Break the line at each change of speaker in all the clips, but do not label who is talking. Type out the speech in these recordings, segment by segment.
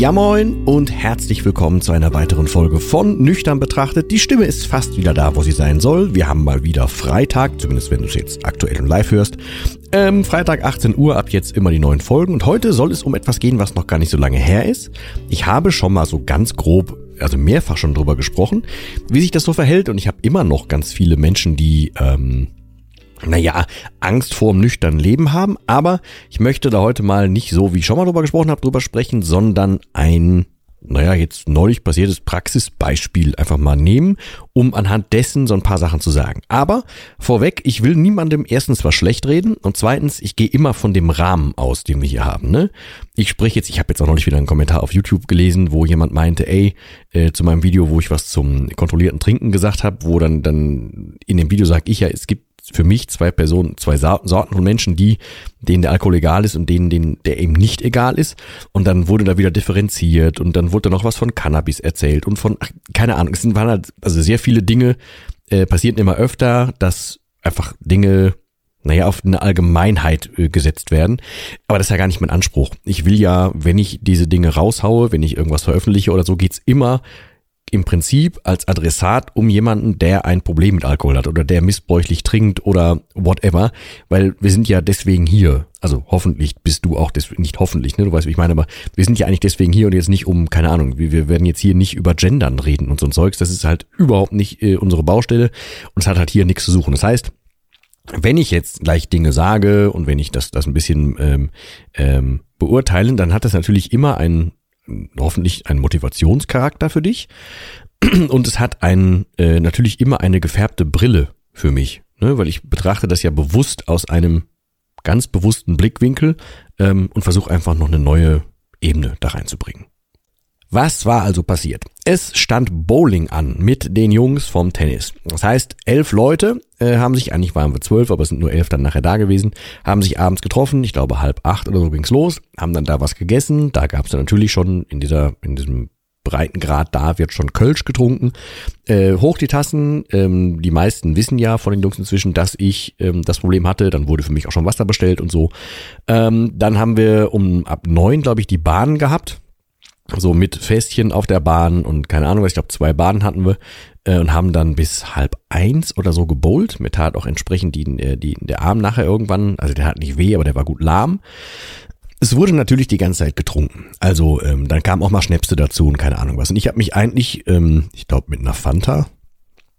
Ja moin und herzlich willkommen zu einer weiteren Folge von Nüchtern betrachtet. Die Stimme ist fast wieder da, wo sie sein soll. Wir haben mal wieder Freitag, zumindest wenn du es jetzt aktuell und live hörst. Ähm, Freitag 18 Uhr, ab jetzt immer die neuen Folgen. Und heute soll es um etwas gehen, was noch gar nicht so lange her ist. Ich habe schon mal so ganz grob also mehrfach schon drüber gesprochen, wie sich das so verhält. Und ich habe immer noch ganz viele Menschen, die ähm, naja, Angst vor dem nüchternen Leben haben. Aber ich möchte da heute mal nicht so, wie ich schon mal drüber gesprochen habe, drüber sprechen, sondern ein, naja, jetzt neulich passiertes Praxisbeispiel einfach mal nehmen, um anhand dessen so ein paar Sachen zu sagen. Aber vorweg, ich will niemandem erstens was schlecht reden und zweitens, ich gehe immer von dem Rahmen aus, den wir hier haben. Ne? Ich spreche jetzt, ich habe jetzt auch neulich wieder einen Kommentar auf YouTube gelesen, wo jemand meinte, ey, äh, zu meinem Video, wo ich was zum kontrollierten Trinken gesagt habe, wo dann, dann in dem Video sage ich ja, es gibt für mich zwei Personen, zwei Sorten von Menschen, die, denen der Alkohol egal ist und denen, denen der eben nicht egal ist. Und dann wurde da wieder differenziert und dann wurde da noch was von Cannabis erzählt und von, ach, keine Ahnung, es waren halt, also sehr viele Dinge äh, passieren immer öfter, dass einfach Dinge naja, auf eine Allgemeinheit äh, gesetzt werden. Aber das ist ja gar nicht mein Anspruch. Ich will ja, wenn ich diese Dinge raushaue, wenn ich irgendwas veröffentliche oder so, geht's immer im Prinzip als Adressat um jemanden, der ein Problem mit Alkohol hat oder der missbräuchlich trinkt oder whatever, weil wir sind ja deswegen hier. Also hoffentlich bist du auch deswegen, nicht hoffentlich, ne, du weißt, wie ich meine, aber wir sind ja eigentlich deswegen hier und jetzt nicht um, keine Ahnung, wir, werden jetzt hier nicht über Gendern reden und so ein Zeugs, das ist halt überhaupt nicht äh, unsere Baustelle und es hat halt hier nichts zu suchen. Das heißt, wenn ich jetzt gleich Dinge sage und wenn ich das, das ein bisschen ähm, ähm, beurteilen, dann hat das natürlich immer einen hoffentlich einen Motivationscharakter für dich. Und es hat ein, äh, natürlich immer eine gefärbte Brille für mich, ne? weil ich betrachte das ja bewusst aus einem ganz bewussten Blickwinkel ähm, und versuche einfach noch eine neue Ebene da reinzubringen. Was war also passiert? Es stand Bowling an mit den Jungs vom Tennis. Das heißt, elf Leute äh, haben sich, eigentlich waren wir zwölf, aber es sind nur elf dann nachher da gewesen, haben sich abends getroffen, ich glaube halb acht oder so ging's los, haben dann da was gegessen. Da gab's dann natürlich schon in dieser, in diesem breiten Grad da wird schon Kölsch getrunken. Äh, hoch die Tassen. Ähm, die meisten wissen ja von den Jungs inzwischen, dass ich ähm, das Problem hatte. Dann wurde für mich auch schon Wasser bestellt und so. Ähm, dann haben wir um ab neun, glaube ich, die Bahn gehabt so mit Fässchen auf der Bahn und keine Ahnung, was ich glaube, zwei Bahnen hatten wir äh, und haben dann bis halb eins oder so gebowlt. Mir tat auch entsprechend die, äh, die, der Arm nachher irgendwann, also der hat nicht weh, aber der war gut lahm. Es wurde natürlich die ganze Zeit getrunken. Also ähm, dann kam auch mal Schnäpse dazu und keine Ahnung was. Und ich habe mich eigentlich, ähm, ich glaube, mit einer Fanta,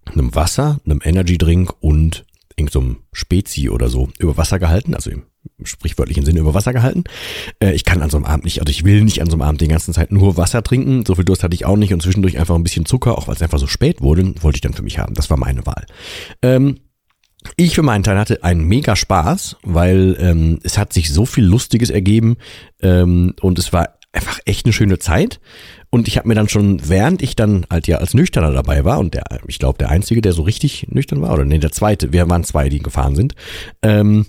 einem Wasser, einem Energy Drink und irgendeinem so Spezi oder so über Wasser gehalten, also im sprichwörtlichen Sinne über Wasser gehalten. Äh, ich kann an so einem Abend nicht, also ich will nicht an so einem Abend die ganze Zeit nur Wasser trinken. So viel Durst hatte ich auch nicht und zwischendurch einfach ein bisschen Zucker, auch weil es einfach so spät wurde, wollte ich dann für mich haben. Das war meine Wahl. Ähm, ich für meinen Teil hatte einen mega Spaß, weil ähm, es hat sich so viel Lustiges ergeben ähm, und es war einfach echt eine schöne Zeit. Und ich habe mir dann schon, während ich dann halt ja als Nüchterner dabei war, und der, ich glaube, der Einzige, der so richtig nüchtern war, oder nee, der Zweite, wir waren zwei, die gefahren sind, ähm,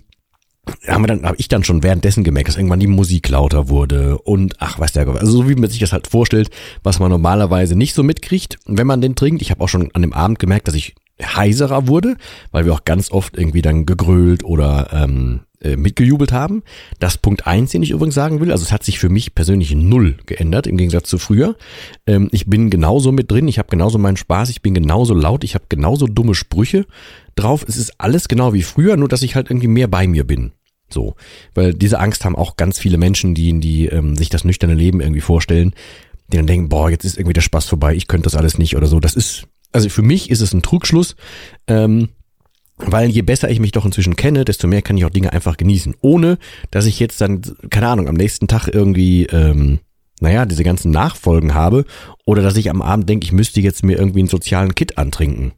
haben wir dann, habe ich dann schon währenddessen gemerkt, dass irgendwann die Musik lauter wurde und ach, weiß der, also so wie man sich das halt vorstellt, was man normalerweise nicht so mitkriegt, wenn man den trinkt. Ich habe auch schon an dem Abend gemerkt, dass ich heiserer wurde, weil wir auch ganz oft irgendwie dann gegrölt oder ähm, äh, mitgejubelt haben. Das Punkt eins, den ich übrigens sagen will, also es hat sich für mich persönlich null geändert im Gegensatz zu früher. Ähm, ich bin genauso mit drin, ich habe genauso meinen Spaß, ich bin genauso laut, ich habe genauso dumme Sprüche drauf. Es ist alles genau wie früher, nur dass ich halt irgendwie mehr bei mir bin. So, weil diese Angst haben auch ganz viele Menschen, die, die ähm, sich das nüchterne Leben irgendwie vorstellen, die dann denken, boah, jetzt ist irgendwie der Spaß vorbei, ich könnte das alles nicht oder so. Das ist Also für mich ist es ein Trugschluss, ähm, weil je besser ich mich doch inzwischen kenne, desto mehr kann ich auch Dinge einfach genießen, ohne dass ich jetzt dann, keine Ahnung, am nächsten Tag irgendwie, ähm, naja, diese ganzen Nachfolgen habe oder dass ich am Abend denke, ich müsste jetzt mir irgendwie einen sozialen Kit antrinken.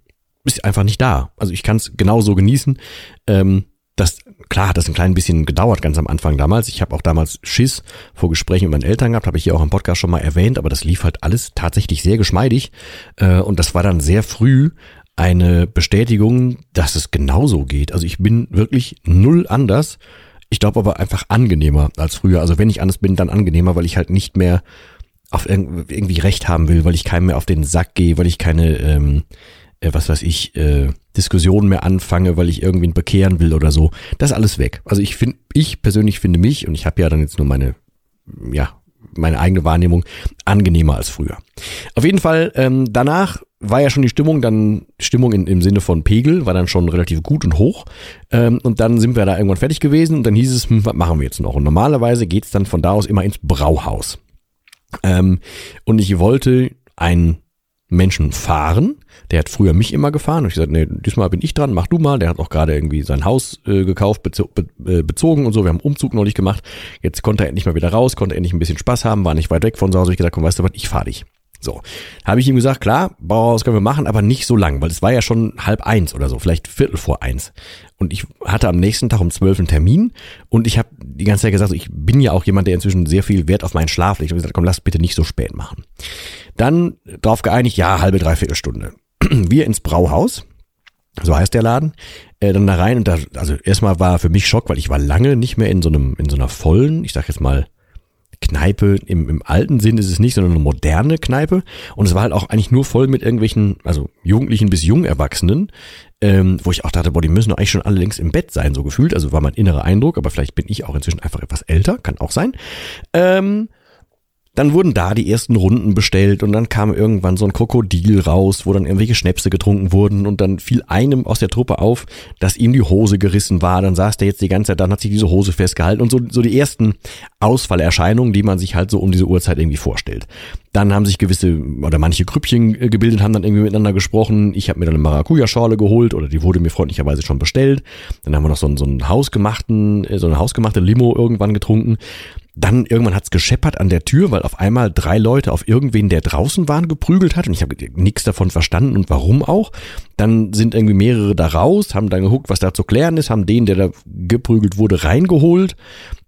Ist einfach nicht da. Also ich kann es genauso genießen. Ähm, das, klar hat das ein klein bisschen gedauert, ganz am Anfang damals. Ich habe auch damals Schiss vor Gesprächen mit meinen Eltern gehabt, habe ich hier auch im Podcast schon mal erwähnt, aber das lief halt alles tatsächlich sehr geschmeidig. Äh, und das war dann sehr früh eine Bestätigung, dass es genauso geht. Also ich bin wirklich null anders. Ich glaube aber einfach angenehmer als früher. Also wenn ich anders bin, dann angenehmer, weil ich halt nicht mehr auf irgendwie Recht haben will, weil ich keinem mehr auf den Sack gehe, weil ich keine ähm, äh, was weiß ich, äh, Diskussionen mehr anfange, weil ich irgendwen bekehren will oder so. Das ist alles weg. Also ich finde, ich persönlich finde mich, und ich habe ja dann jetzt nur meine, ja, meine eigene Wahrnehmung, angenehmer als früher. Auf jeden Fall, ähm, danach war ja schon die Stimmung, dann Stimmung in, im Sinne von Pegel, war dann schon relativ gut und hoch. Ähm, und dann sind wir da irgendwann fertig gewesen und dann hieß es, hm, was machen wir jetzt noch? Und normalerweise geht's dann von da aus immer ins Brauhaus. Ähm, und ich wollte ein Menschen fahren. Der hat früher mich immer gefahren und ich gesagt, nee, diesmal bin ich dran, mach du mal. Der hat auch gerade irgendwie sein Haus äh, gekauft, bezo be äh, bezogen und so. Wir haben Umzug neulich gemacht. Jetzt konnte er endlich mal wieder raus, konnte endlich ein bisschen Spaß haben, war nicht weit weg von zu Hause. Ich gesagt, komm, weißt du was, ich fahr dich. So, habe ich ihm gesagt, klar, Bauhaus können wir machen, aber nicht so lang, weil es war ja schon halb eins oder so, vielleicht Viertel vor eins. Und ich hatte am nächsten Tag um zwölf einen Termin und ich habe die ganze Zeit gesagt, ich bin ja auch jemand, der inzwischen sehr viel Wert auf meinen Schlaf legt. Ich habe gesagt, komm, lass bitte nicht so spät machen. Dann darauf geeinigt, ja, halbe, dreiviertel Stunde. Wir ins Brauhaus, so heißt der Laden, äh, dann da rein und da, also erstmal war für mich Schock, weil ich war lange nicht mehr in so einem, in so einer vollen, ich sag jetzt mal, Kneipe im, im alten Sinn ist es nicht, sondern eine moderne Kneipe. Und es war halt auch eigentlich nur voll mit irgendwelchen, also Jugendlichen bis Jungerwachsenen, ähm, wo ich auch dachte, boah, die müssen doch eigentlich schon alle längst im Bett sein, so gefühlt. Also war mein innerer Eindruck, aber vielleicht bin ich auch inzwischen einfach etwas älter, kann auch sein. Ähm, dann wurden da die ersten Runden bestellt und dann kam irgendwann so ein Krokodil raus, wo dann irgendwelche Schnäpse getrunken wurden und dann fiel einem aus der Truppe auf, dass ihm die Hose gerissen war. Dann saß der jetzt die ganze Zeit, dann hat sich diese Hose festgehalten und so, so die ersten Ausfallerscheinungen, die man sich halt so um diese Uhrzeit irgendwie vorstellt. Dann haben sich gewisse oder manche Grüppchen äh, gebildet, haben dann irgendwie miteinander gesprochen. Ich habe mir dann eine Maracuja-Schorle geholt oder die wurde mir freundlicherweise schon bestellt. Dann haben wir noch so einen, so einen hausgemachten, äh, so eine hausgemachte Limo irgendwann getrunken. Dann irgendwann hat's gescheppert an der Tür, weil auf einmal drei Leute auf irgendwen, der draußen waren, geprügelt hat und ich habe nichts davon verstanden und warum auch. Dann sind irgendwie mehrere da raus, haben dann geguckt, was da zu klären ist, haben den, der da geprügelt wurde, reingeholt.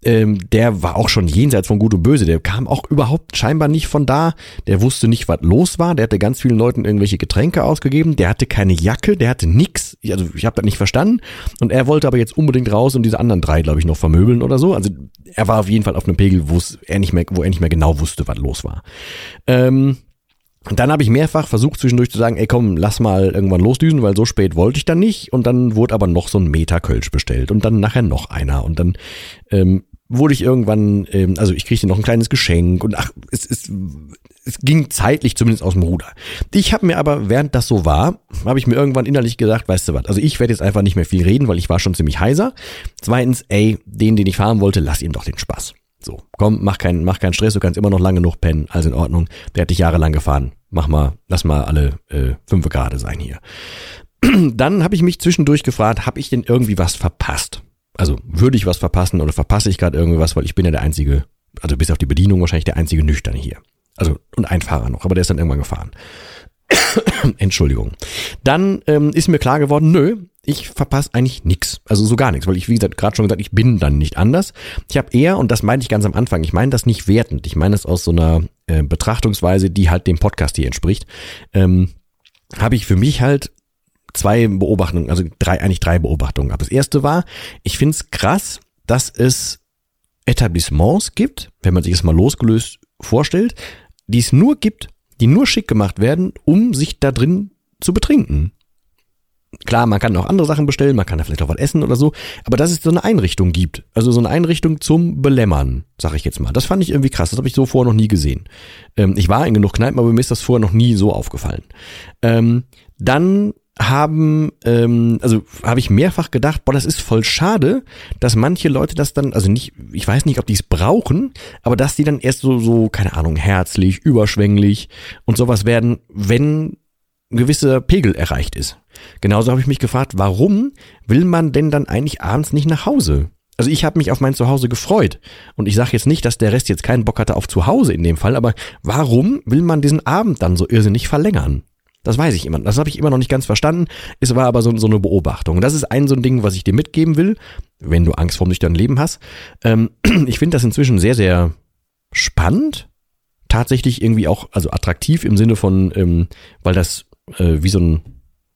Ähm, der war auch schon jenseits von Gut und Böse. Der kam auch überhaupt scheinbar nicht von da. Der wusste nicht, was los war. Der hatte ganz vielen Leuten irgendwelche Getränke ausgegeben. Der hatte keine Jacke, der hatte nix. Also ich habe das nicht verstanden. Und er wollte aber jetzt unbedingt raus und diese anderen drei, glaube ich, noch vermöbeln oder so. Also er war auf jeden Fall auf einem Pegel, wo er nicht mehr, wo er nicht mehr genau wusste, was los war. Ähm, und dann habe ich mehrfach versucht zwischendurch zu sagen, ey komm, lass mal irgendwann losdüsen, weil so spät wollte ich dann nicht. Und dann wurde aber noch so ein Meter Kölsch bestellt und dann nachher noch einer. Und dann ähm, wurde ich irgendwann, ähm, also ich kriegte noch ein kleines Geschenk und ach, es, es, es ging zeitlich zumindest aus dem Ruder. Ich habe mir aber, während das so war, habe ich mir irgendwann innerlich gesagt, weißt du was, also ich werde jetzt einfach nicht mehr viel reden, weil ich war schon ziemlich heiser. Zweitens, ey, den, den ich fahren wollte, lass ihm doch den Spaß. So, komm, mach keinen, mach keinen Stress, du kannst immer noch lange genug pennen, alles in Ordnung. Der hat dich jahrelang gefahren. Mach mal, lass mal alle äh, fünf gerade sein hier. Dann habe ich mich zwischendurch gefragt, habe ich denn irgendwie was verpasst? Also würde ich was verpassen oder verpasse ich gerade irgendwie was, weil ich bin ja der einzige, also bis auf die Bedienung wahrscheinlich der einzige Nüchterne hier. Also und ein Fahrer noch, aber der ist dann irgendwann gefahren. Entschuldigung. Dann ähm, ist mir klar geworden, nö, ich verpasse eigentlich nix. Also so gar nichts, weil ich, wie gesagt, gerade schon gesagt, ich bin dann nicht anders. Ich habe eher, und das meinte ich ganz am Anfang, ich meine das nicht wertend, ich meine das aus so einer äh, Betrachtungsweise, die halt dem Podcast hier entspricht, ähm, habe ich für mich halt zwei Beobachtungen, also drei, eigentlich drei Beobachtungen gehabt. Das erste war, ich finde es krass, dass es Etablissements gibt, wenn man sich das mal losgelöst vorstellt, die es nur gibt, die nur schick gemacht werden, um sich da drin zu betrinken. Klar, man kann auch andere Sachen bestellen, man kann da vielleicht auch was essen oder so, aber dass es so eine Einrichtung gibt, also so eine Einrichtung zum Belämmern, sag ich jetzt mal. Das fand ich irgendwie krass, das habe ich so vorher noch nie gesehen. Ähm, ich war in genug Kneipen, aber mir ist das vorher noch nie so aufgefallen. Ähm, dann haben, ähm, also habe ich mehrfach gedacht, boah, das ist voll schade, dass manche Leute das dann, also nicht, ich weiß nicht, ob die es brauchen, aber dass die dann erst so, so, keine Ahnung, herzlich, überschwänglich und sowas werden, wenn ein gewisser Pegel erreicht ist. Genauso habe ich mich gefragt, warum will man denn dann eigentlich abends nicht nach Hause? Also ich habe mich auf mein Zuhause gefreut. Und ich sage jetzt nicht, dass der Rest jetzt keinen Bock hatte auf Zuhause in dem Fall, aber warum will man diesen Abend dann so irrsinnig verlängern? Das weiß ich immer. Das habe ich immer noch nicht ganz verstanden. Es war aber so, so eine Beobachtung. Das ist ein so ein Ding, was ich dir mitgeben will, wenn du Angst vor nüchternen Leben hast. Ähm, ich finde das inzwischen sehr, sehr spannend. Tatsächlich irgendwie auch, also attraktiv im Sinne von, ähm, weil das äh, wie so ein,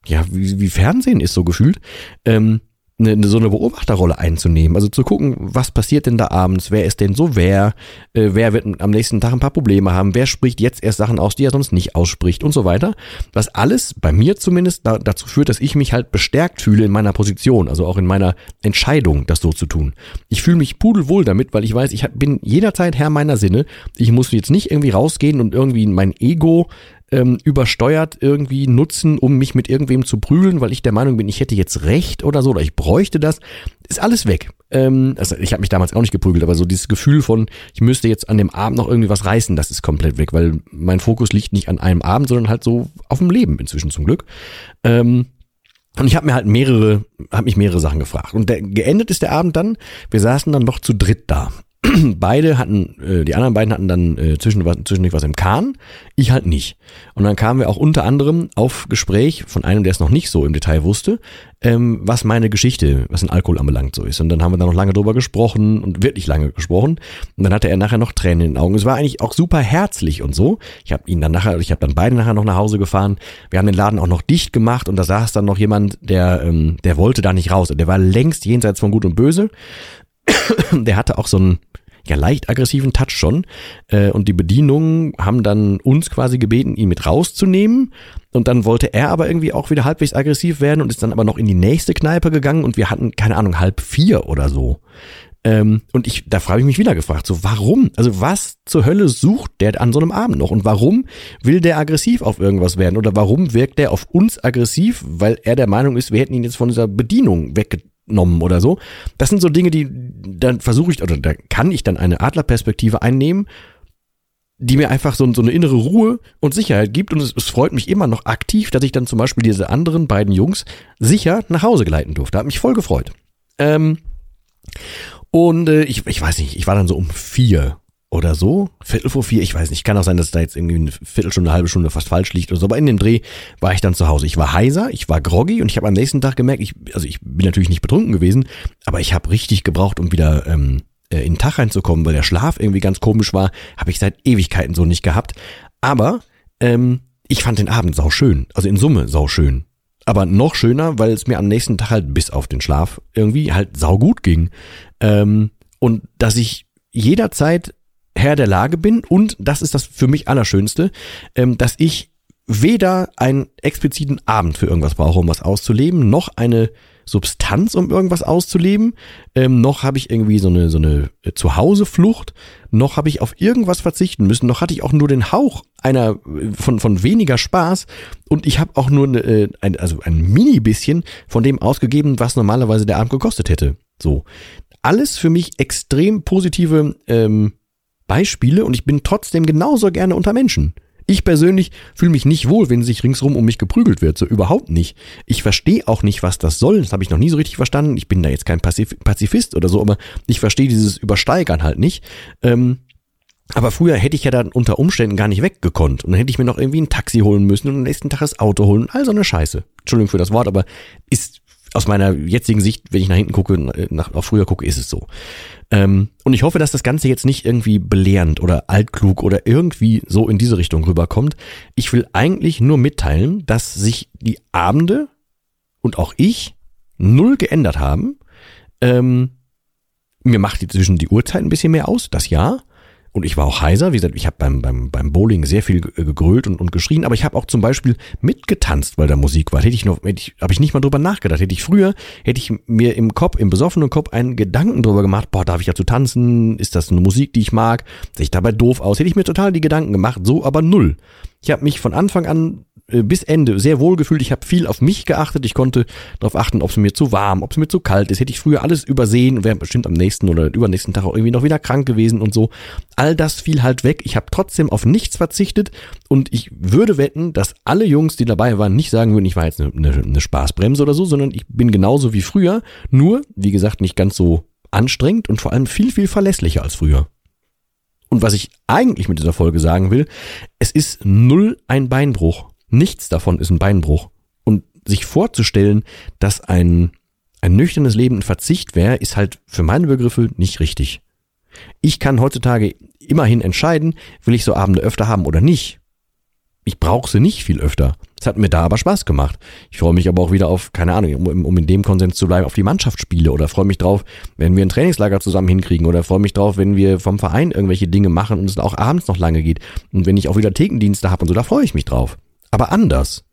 ja, wie, wie Fernsehen ist so gefühlt. Ähm, eine, so eine Beobachterrolle einzunehmen. Also zu gucken, was passiert denn da abends, wer ist denn so wer, äh, wer wird am nächsten Tag ein paar Probleme haben, wer spricht jetzt erst Sachen aus, die er sonst nicht ausspricht und so weiter. Was alles bei mir zumindest da, dazu führt, dass ich mich halt bestärkt fühle in meiner Position, also auch in meiner Entscheidung, das so zu tun. Ich fühle mich pudelwohl damit, weil ich weiß, ich bin jederzeit Herr meiner Sinne. Ich muss jetzt nicht irgendwie rausgehen und irgendwie mein Ego ähm, übersteuert irgendwie nutzen, um mich mit irgendwem zu prügeln, weil ich der Meinung bin, ich hätte jetzt recht oder so oder ich bräuchte das. Ist alles weg. Ähm, also ich habe mich damals auch nicht geprügelt, aber so dieses Gefühl von, ich müsste jetzt an dem Abend noch irgendwie was reißen, das ist komplett weg, weil mein Fokus liegt nicht an einem Abend, sondern halt so auf dem Leben inzwischen zum Glück. Ähm, und ich habe mir halt mehrere, habe mich mehrere Sachen gefragt. Und der, geendet ist der Abend dann, wir saßen dann noch zu dritt da. beide hatten, äh, die anderen beiden hatten dann äh, zwischendurch zwischen was im Kahn, ich halt nicht. Und dann kamen wir auch unter anderem auf Gespräch von einem, der es noch nicht so im Detail wusste, ähm, was meine Geschichte, was den Alkohol anbelangt, so ist. Und dann haben wir da noch lange drüber gesprochen und wirklich lange gesprochen. Und dann hatte er nachher noch Tränen in den Augen. Es war eigentlich auch super herzlich und so. Ich habe ihn dann nachher, ich habe dann beide nachher noch nach Hause gefahren. Wir haben den Laden auch noch dicht gemacht und da saß dann noch jemand, der, ähm, der wollte da nicht raus. Der war längst jenseits von Gut und Böse. der hatte auch so ein ja leicht aggressiven Touch schon. Äh, und die Bedienungen haben dann uns quasi gebeten, ihn mit rauszunehmen. Und dann wollte er aber irgendwie auch wieder halbwegs aggressiv werden und ist dann aber noch in die nächste Kneipe gegangen und wir hatten, keine Ahnung, halb vier oder so. Ähm, und ich, da frage ich mich wieder gefragt, so warum? Also was zur Hölle sucht der an so einem Abend noch? Und warum will der aggressiv auf irgendwas werden? Oder warum wirkt der auf uns aggressiv, weil er der Meinung ist, wir hätten ihn jetzt von dieser Bedienung wegge genommen oder so. Das sind so Dinge, die dann versuche ich oder da kann ich dann eine Adlerperspektive einnehmen, die mir einfach so, so eine innere Ruhe und Sicherheit gibt. Und es, es, freut mich immer noch aktiv, dass ich dann zum Beispiel diese anderen beiden Jungs sicher nach Hause geleiten durfte. Hat mich voll gefreut. Ähm, und äh, ich, ich weiß nicht, ich war dann so um vier oder so. Viertel vor vier, ich weiß nicht. Kann auch sein, dass da jetzt irgendwie eine Viertelstunde, eine halbe Stunde fast falsch liegt oder so. Aber in dem Dreh war ich dann zu Hause. Ich war heiser, ich war groggy und ich habe am nächsten Tag gemerkt, ich, also ich bin natürlich nicht betrunken gewesen, aber ich habe richtig gebraucht, um wieder ähm, äh, in den Tag reinzukommen, weil der Schlaf irgendwie ganz komisch war. Habe ich seit Ewigkeiten so nicht gehabt. Aber ähm, ich fand den Abend sau schön. Also in Summe sau schön. Aber noch schöner, weil es mir am nächsten Tag halt bis auf den Schlaf irgendwie halt sau gut ging. Ähm, und dass ich jederzeit Herr der Lage bin und das ist das für mich Allerschönste, ähm, dass ich weder einen expliziten Abend für irgendwas brauche, um was auszuleben, noch eine Substanz, um irgendwas auszuleben, ähm, noch habe ich irgendwie so eine so eine äh, Zuhauseflucht, noch habe ich auf irgendwas verzichten müssen, noch hatte ich auch nur den Hauch einer äh, von von weniger Spaß. Und ich habe auch nur eine, äh, ein, also ein mini bisschen von dem ausgegeben, was normalerweise der Abend gekostet hätte. So. Alles für mich extrem positive ähm, Beispiele und ich bin trotzdem genauso gerne unter Menschen. Ich persönlich fühle mich nicht wohl, wenn sich ringsrum um mich geprügelt wird, so überhaupt nicht. Ich verstehe auch nicht, was das soll, das habe ich noch nie so richtig verstanden. Ich bin da jetzt kein Pazif Pazifist oder so, aber ich verstehe dieses Übersteigern halt nicht. Ähm, aber früher hätte ich ja dann unter Umständen gar nicht weggekonnt. Und dann hätte ich mir noch irgendwie ein Taxi holen müssen und am nächsten Tag das Auto holen. All so eine Scheiße. Entschuldigung für das Wort, aber ist aus meiner jetzigen Sicht, wenn ich nach hinten gucke, nach, auf früher gucke, ist es so. Ähm, und ich hoffe, dass das Ganze jetzt nicht irgendwie belehrend oder altklug oder irgendwie so in diese Richtung rüberkommt. Ich will eigentlich nur mitteilen, dass sich die Abende und auch ich null geändert haben. Ähm, mir macht inzwischen die Uhrzeit ein bisschen mehr aus, das ja. Und ich war auch heiser, wie gesagt, ich habe beim, beim, beim Bowling sehr viel gegrölt und, und geschrien, aber ich habe auch zum Beispiel mitgetanzt, weil da Musik war. Hätte ich noch, hätte ich, habe ich nicht mal drüber nachgedacht. Hätte ich früher, hätte ich mir im Kopf, im besoffenen Kopf einen Gedanken drüber gemacht, boah, darf ich dazu tanzen? Ist das eine Musik, die ich mag? Sehe ich dabei doof aus? Hätte ich mir total die Gedanken gemacht, so aber null. Ich habe mich von Anfang an bis Ende sehr wohl gefühlt. Ich habe viel auf mich geachtet. Ich konnte darauf achten, ob es mir zu warm, ob es mir zu kalt ist. Hätte ich früher alles übersehen und wäre bestimmt am nächsten oder übernächsten Tag auch irgendwie noch wieder krank gewesen und so. All das fiel halt weg. Ich habe trotzdem auf nichts verzichtet und ich würde wetten, dass alle Jungs, die dabei waren, nicht sagen würden, ich war jetzt eine, eine, eine Spaßbremse oder so, sondern ich bin genauso wie früher. Nur, wie gesagt, nicht ganz so anstrengend und vor allem viel, viel verlässlicher als früher. Und was ich eigentlich mit dieser Folge sagen will, es ist null ein Beinbruch. Nichts davon ist ein Beinbruch. Und sich vorzustellen, dass ein, ein nüchternes Leben ein Verzicht wäre, ist halt für meine Begriffe nicht richtig. Ich kann heutzutage immerhin entscheiden, will ich so Abende öfter haben oder nicht. Ich brauche sie nicht viel öfter. Es hat mir da aber Spaß gemacht. Ich freue mich aber auch wieder auf, keine Ahnung, um, um in dem Konsens zu bleiben, auf die Mannschaftsspiele oder freue mich drauf, wenn wir ein Trainingslager zusammen hinkriegen oder freue mich drauf, wenn wir vom Verein irgendwelche Dinge machen und es auch abends noch lange geht und wenn ich auch wieder Thekendienste habe und so, da freue ich mich drauf. Aber anders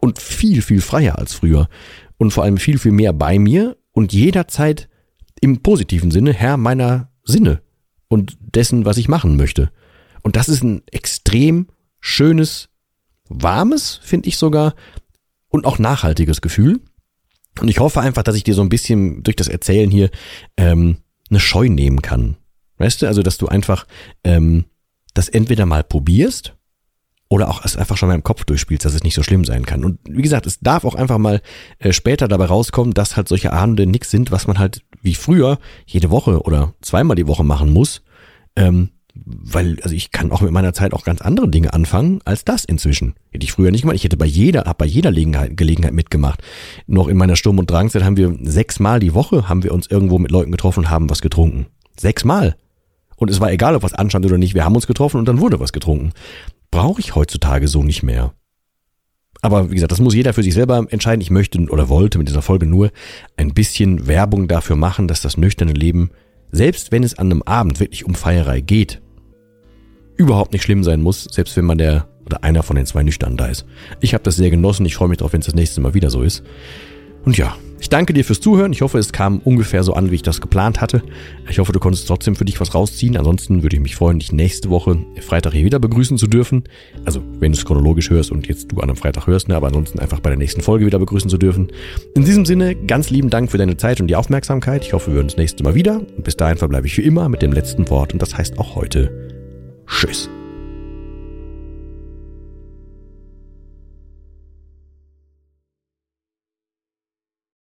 und viel, viel freier als früher und vor allem viel, viel mehr bei mir und jederzeit im positiven Sinne Herr meiner Sinne und dessen, was ich machen möchte. Und das ist ein extrem schönes warmes, finde ich sogar, und auch nachhaltiges Gefühl. Und ich hoffe einfach, dass ich dir so ein bisschen durch das Erzählen hier ähm, eine Scheu nehmen kann. Weißt du, also dass du einfach ähm, das entweder mal probierst oder auch es einfach schon mal im Kopf durchspielst, dass es nicht so schlimm sein kann. Und wie gesagt, es darf auch einfach mal äh, später dabei rauskommen, dass halt solche Abende nichts sind, was man halt wie früher jede Woche oder zweimal die Woche machen muss. Ähm, weil, also ich kann auch mit meiner Zeit auch ganz andere Dinge anfangen als das inzwischen. Hätte ich früher nicht gemacht. Ich hätte bei jeder, hab bei jeder Gelegenheit, Gelegenheit mitgemacht. Noch in meiner Sturm- und Drangzeit haben wir sechsmal die Woche haben wir uns irgendwo mit Leuten getroffen und haben was getrunken. Sechsmal. Und es war egal, ob was anstand oder nicht. Wir haben uns getroffen und dann wurde was getrunken. Brauche ich heutzutage so nicht mehr. Aber wie gesagt, das muss jeder für sich selber entscheiden. Ich möchte oder wollte mit dieser Folge nur ein bisschen Werbung dafür machen, dass das nüchterne Leben selbst wenn es an einem Abend wirklich um Feierei geht, überhaupt nicht schlimm sein muss, selbst wenn man der oder einer von den zwei Nüchtern da ist. Ich habe das sehr genossen, ich freue mich drauf, wenn es das nächste Mal wieder so ist. Und ja, ich danke dir fürs Zuhören. Ich hoffe, es kam ungefähr so an, wie ich das geplant hatte. Ich hoffe, du konntest trotzdem für dich was rausziehen. Ansonsten würde ich mich freuen, dich nächste Woche Freitag hier wieder begrüßen zu dürfen. Also, wenn du es chronologisch hörst und jetzt du an einem Freitag hörst, ne, aber ansonsten einfach bei der nächsten Folge wieder begrüßen zu dürfen. In diesem Sinne, ganz lieben Dank für deine Zeit und die Aufmerksamkeit. Ich hoffe, wir hören uns nächste Mal wieder. Und bis dahin verbleibe ich wie immer mit dem letzten Wort und das heißt auch heute Tschüss.